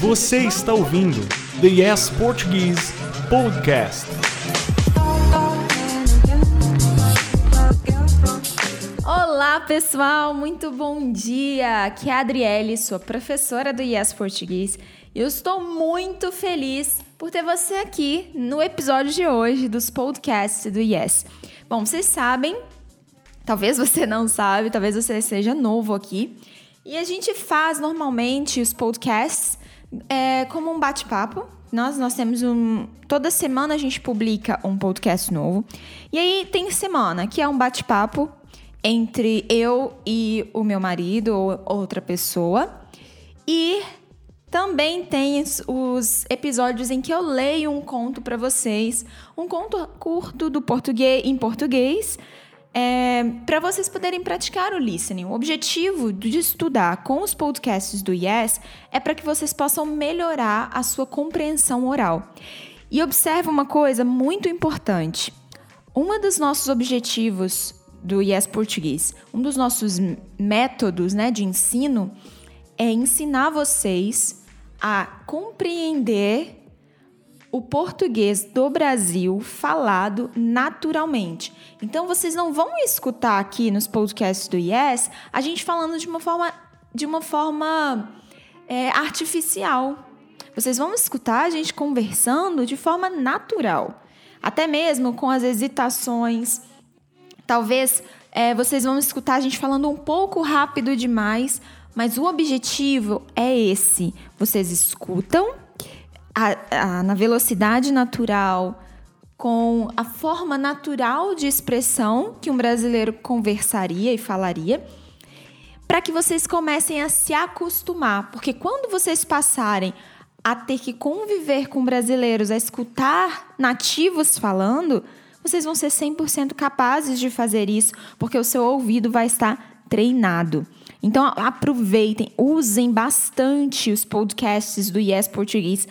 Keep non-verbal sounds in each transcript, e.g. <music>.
Você está ouvindo The Yes Portuguese Podcast. Olá, pessoal, muito bom dia. Aqui é a Adriele, sua professora do Yes Português. E eu estou muito feliz por ter você aqui no episódio de hoje dos podcasts do Yes. Bom, vocês sabem, talvez você não sabe, talvez você seja novo aqui. E a gente faz normalmente os podcasts é, como um bate-papo. Nós, nós temos um. Toda semana a gente publica um podcast novo. E aí tem semana que é um bate-papo entre eu e o meu marido ou outra pessoa. E também tem os episódios em que eu leio um conto para vocês, um conto curto do português em português, é, para vocês poderem praticar o listening. O objetivo de estudar com os podcasts do Yes é para que vocês possam melhorar a sua compreensão oral. E observe uma coisa muito importante. Um dos nossos objetivos do Yes Português, um dos nossos métodos né, de ensino é ensinar vocês a compreender o português do Brasil falado naturalmente. Então vocês não vão escutar aqui nos podcasts do Yes a gente falando de uma forma de uma forma é, artificial. Vocês vão escutar a gente conversando de forma natural, até mesmo com as hesitações. Talvez é, vocês vão escutar a gente falando um pouco rápido demais, mas o objetivo é esse: vocês escutam a, a, na velocidade natural, com a forma natural de expressão que um brasileiro conversaria e falaria, para que vocês comecem a se acostumar, porque quando vocês passarem a ter que conviver com brasileiros, a escutar nativos falando, vocês vão ser 100% capazes de fazer isso, porque o seu ouvido vai estar treinado. Então aproveitem, usem bastante os podcasts do Yes Português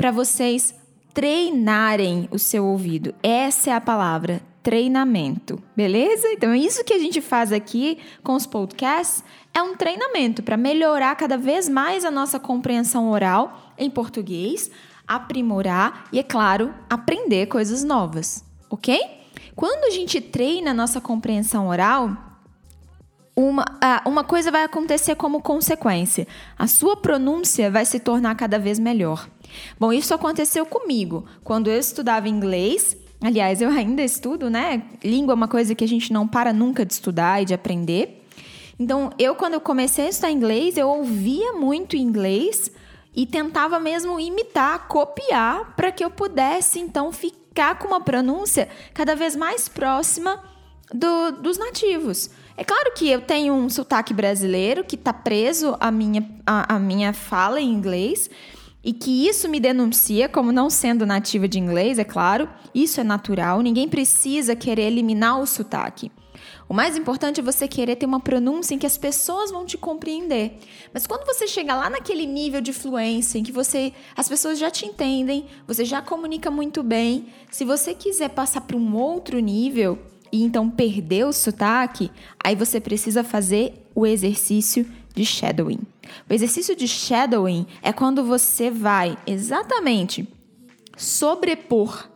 para vocês treinarem o seu ouvido. Essa é a palavra, treinamento. Beleza? Então, isso que a gente faz aqui com os podcasts é um treinamento para melhorar cada vez mais a nossa compreensão oral em português, aprimorar e, é claro, aprender coisas novas, ok? Quando a gente treina a nossa compreensão oral, uma, uma coisa vai acontecer como consequência: a sua pronúncia vai se tornar cada vez melhor. Bom, isso aconteceu comigo. Quando eu estudava inglês, aliás, eu ainda estudo, né? Língua é uma coisa que a gente não para nunca de estudar e de aprender. Então, eu, quando eu comecei a estudar inglês, eu ouvia muito inglês e tentava mesmo imitar, copiar, para que eu pudesse, então, ficar com uma pronúncia cada vez mais próxima do, dos nativos. É claro que eu tenho um sotaque brasileiro que está preso à minha, à, à minha fala em inglês, e que isso me denuncia como não sendo nativa de inglês, é claro, isso é natural, ninguém precisa querer eliminar o sotaque. O mais importante é você querer ter uma pronúncia em que as pessoas vão te compreender. Mas quando você chega lá naquele nível de fluência em que você as pessoas já te entendem, você já comunica muito bem, se você quiser passar para um outro nível e então perder o sotaque, aí você precisa fazer o exercício de shadowing. O exercício de shadowing é quando você vai exatamente sobrepor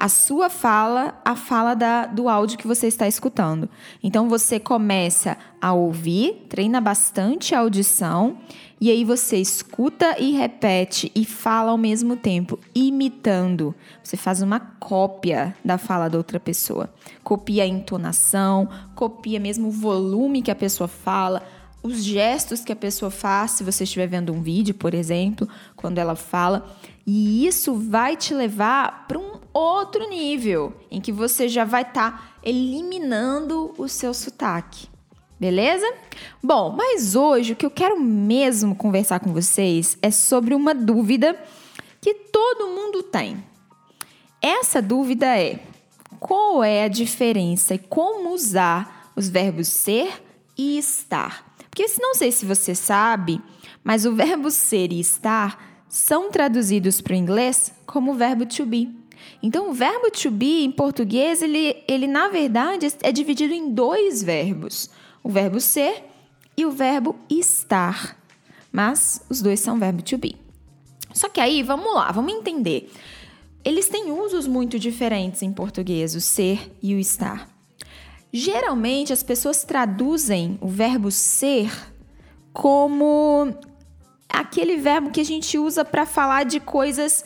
a sua fala à fala da, do áudio que você está escutando. Então você começa a ouvir, treina bastante a audição e aí você escuta e repete e fala ao mesmo tempo, imitando. Você faz uma cópia da fala da outra pessoa. Copia a entonação, copia mesmo o volume que a pessoa fala, os gestos que a pessoa faz, se você estiver vendo um vídeo, por exemplo, quando ela fala, e isso vai te levar para um outro nível, em que você já vai estar tá eliminando o seu sotaque. Beleza? Bom, mas hoje o que eu quero mesmo conversar com vocês é sobre uma dúvida que todo mundo tem. Essa dúvida é: qual é a diferença e como usar os verbos ser e estar? Porque não sei se você sabe, mas o verbo ser e estar são traduzidos para o inglês como o verbo to be. Então, o verbo to be em português, ele, ele na verdade é dividido em dois verbos: o verbo ser e o verbo estar. Mas os dois são verbo to be. Só que aí, vamos lá, vamos entender. Eles têm usos muito diferentes em português, o ser e o estar. Geralmente as pessoas traduzem o verbo ser como aquele verbo que a gente usa para falar de coisas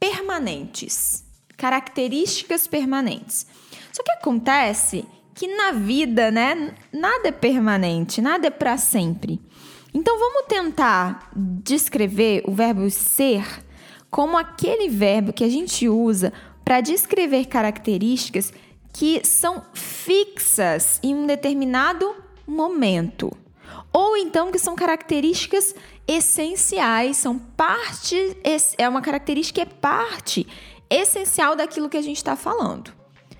permanentes, características permanentes. Só que acontece que na vida, né, nada é permanente, nada é para sempre. Então vamos tentar descrever o verbo ser como aquele verbo que a gente usa para descrever características que são fixas em um determinado momento. Ou então que são características essenciais, são parte, é uma característica, é parte essencial daquilo que a gente está falando,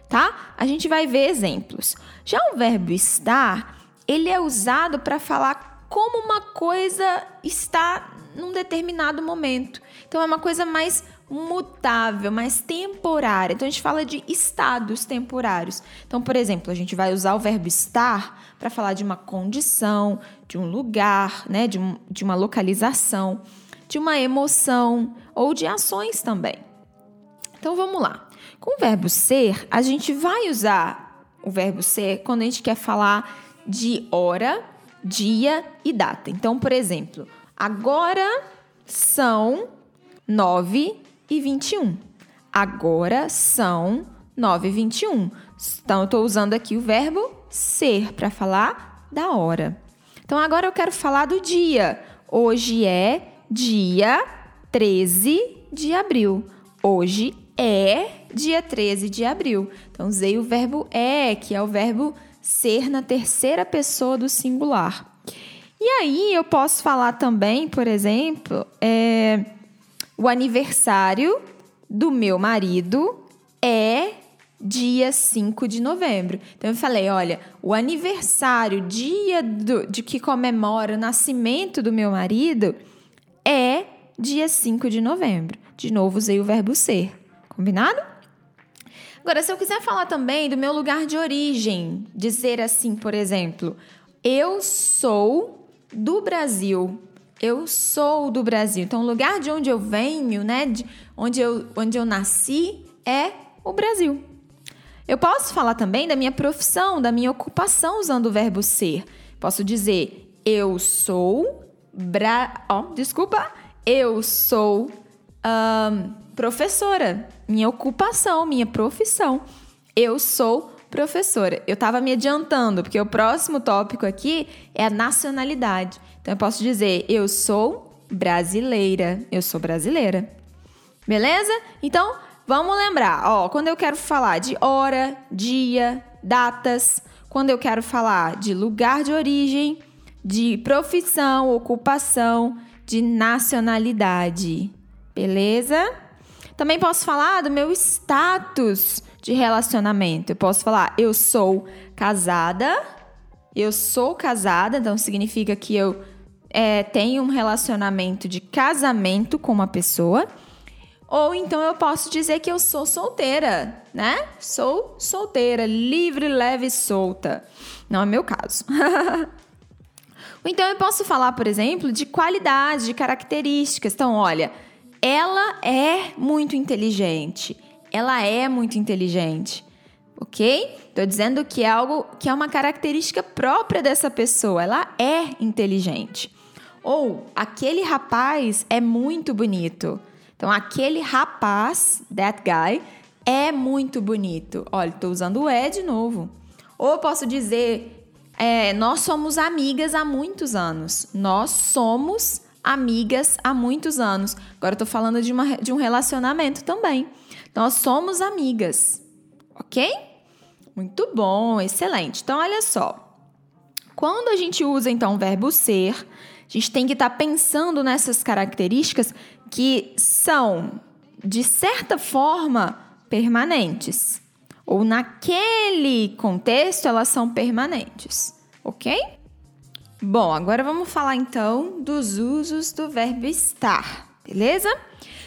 tá? A gente vai ver exemplos. Já o verbo estar, ele é usado para falar como uma coisa está num determinado momento. Então é uma coisa mais mutável, mais temporária. Então a gente fala de estados temporários. Então, por exemplo, a gente vai usar o verbo estar para falar de uma condição, de um lugar, né, de, um, de uma localização, de uma emoção ou de ações também. Então vamos lá. Com o verbo ser, a gente vai usar o verbo ser quando a gente quer falar de hora, dia e data. Então, por exemplo, agora são 9 e 21. Agora são 9 e 21. Então, eu estou usando aqui o verbo ser para falar da hora. Então, agora eu quero falar do dia. Hoje é dia 13 de abril. Hoje é dia 13 de abril. Então, usei o verbo é, que é o verbo ser na terceira pessoa do singular. E aí eu posso falar também, por exemplo, é, o aniversário do meu marido é dia 5 de novembro. Então eu falei, olha, o aniversário, dia do, de que comemora o nascimento do meu marido é dia 5 de novembro. De novo usei o verbo ser. Combinado? Agora, se eu quiser falar também do meu lugar de origem, dizer assim, por exemplo, eu sou do Brasil. Eu sou do Brasil. Então, o lugar de onde eu venho, né, de onde eu, onde eu nasci, é o Brasil. Eu posso falar também da minha profissão, da minha ocupação usando o verbo ser. Posso dizer eu sou bra... oh, desculpa, eu sou um, professora minha ocupação, minha profissão. Eu sou professora. Eu estava me adiantando, porque o próximo tópico aqui é a nacionalidade. Então eu posso dizer: eu sou brasileira. Eu sou brasileira. Beleza? Então, vamos lembrar. Ó, quando eu quero falar de hora, dia, datas, quando eu quero falar de lugar de origem, de profissão, ocupação, de nacionalidade. Beleza? Também posso falar do meu status de relacionamento. Eu posso falar, eu sou casada, eu sou casada, então significa que eu é, tenho um relacionamento de casamento com uma pessoa. Ou então eu posso dizer que eu sou solteira, né? Sou solteira, livre, leve e solta. Não é meu caso. <laughs> Então eu posso falar, por exemplo, de qualidade, de características. Então, olha, ela é muito inteligente. Ela é muito inteligente. Ok? Estou dizendo que é algo que é uma característica própria dessa pessoa. Ela é inteligente. Ou aquele rapaz é muito bonito. Então, aquele rapaz, that guy, é muito bonito. Olha, estou usando o é de novo. Ou posso dizer, é, nós somos amigas há muitos anos. Nós somos amigas há muitos anos. Agora tô falando de, uma, de um relacionamento também. Nós somos amigas, ok? Muito bom, excelente. Então, olha só. Quando a gente usa, então, o verbo ser, a gente tem que estar tá pensando nessas características que são, de certa forma, permanentes. Ou naquele contexto, elas são permanentes, ok? Bom, agora vamos falar então dos usos do verbo estar, beleza?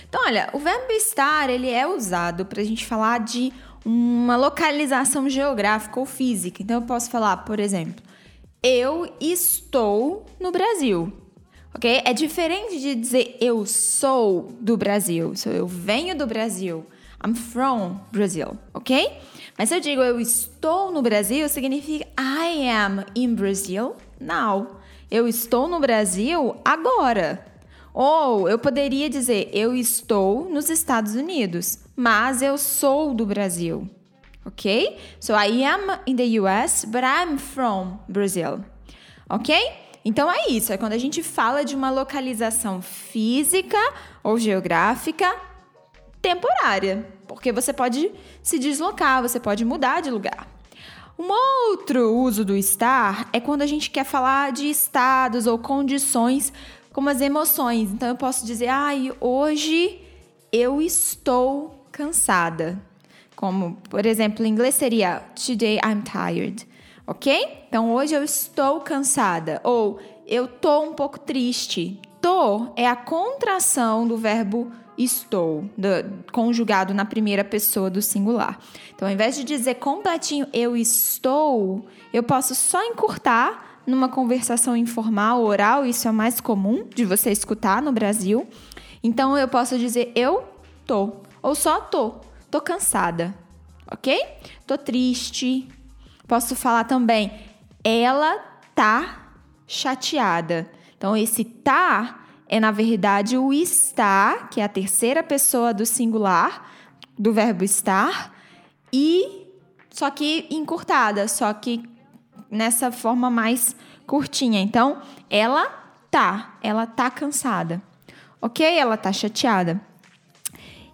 Então, olha, o verbo estar ele é usado para a gente falar de uma localização geográfica ou física. Então, eu posso falar, por exemplo, eu estou no Brasil. Ok? É diferente de dizer eu sou do Brasil. So, eu venho do Brasil. I'm from Brazil. Ok? Mas se eu digo eu estou no Brasil, significa I am in Brazil now. Eu estou no Brasil agora. Ou eu poderia dizer eu estou nos Estados Unidos, mas eu sou do Brasil. Ok? So I am in the US, but I'm from Brazil. Ok? Então é isso, é quando a gente fala de uma localização física ou geográfica temporária, porque você pode se deslocar, você pode mudar de lugar. Um outro uso do estar é quando a gente quer falar de estados ou condições como as emoções. Então eu posso dizer, ai, hoje eu estou cansada. Como, por exemplo, em inglês seria Today I'm tired. Ok? Então hoje eu estou cansada. Ou eu tô um pouco triste. Tô é a contração do verbo estou, do, conjugado na primeira pessoa do singular. Então, ao invés de dizer completinho eu estou, eu posso só encurtar numa conversação informal, oral, isso é mais comum de você escutar no Brasil. Então, eu posso dizer eu tô, ou só tô, tô cansada, ok? Tô triste. Posso falar também ela tá chateada. Então, esse tá é, na verdade, o estar, que é a terceira pessoa do singular, do verbo estar, e só que encurtada, só que nessa forma mais curtinha. Então, ela tá, ela tá cansada. Ok? Ela tá chateada.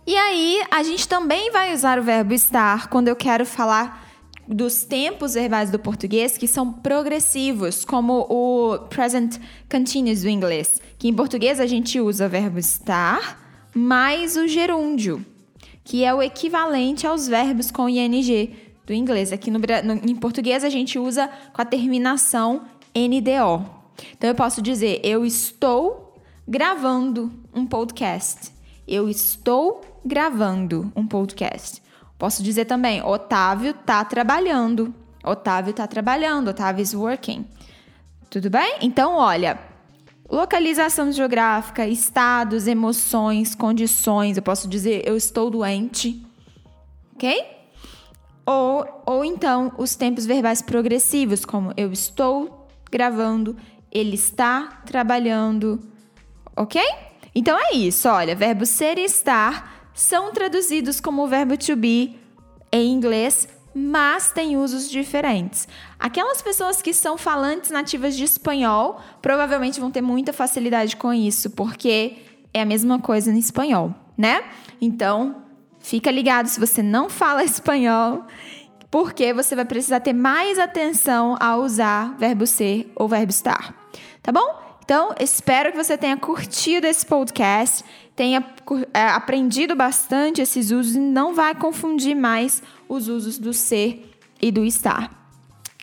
E aí, a gente também vai usar o verbo estar quando eu quero falar dos tempos verbais do português que são progressivos, como o present continuous do inglês, que em português a gente usa o verbo estar mais o gerúndio, que é o equivalente aos verbos com ing do inglês. Aqui no, no, em português a gente usa com a terminação NDO. Então eu posso dizer eu estou gravando um podcast. Eu estou gravando um podcast. Posso dizer também, Otávio tá trabalhando. Otávio tá trabalhando, Otávio is working. Tudo bem? Então, olha, localização geográfica, estados, emoções, condições. Eu posso dizer, eu estou doente. Ok? Ou, ou então, os tempos verbais progressivos, como eu estou gravando, ele está trabalhando. Ok? Então é isso, olha, verbo ser e estar são traduzidos como o verbo to be em inglês, mas têm usos diferentes. Aquelas pessoas que são falantes nativas de espanhol provavelmente vão ter muita facilidade com isso, porque é a mesma coisa no espanhol, né? Então, fica ligado se você não fala <laughs> espanhol, porque você vai precisar ter mais atenção ao usar verbo ser ou verbo estar. Tá bom? Então, espero que você tenha curtido esse podcast, tenha é, aprendido bastante esses usos e não vai confundir mais os usos do ser e do estar.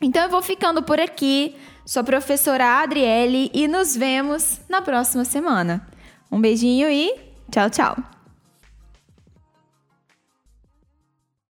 Então, eu vou ficando por aqui. Sou a professora Adriele e nos vemos na próxima semana. Um beijinho e tchau, tchau!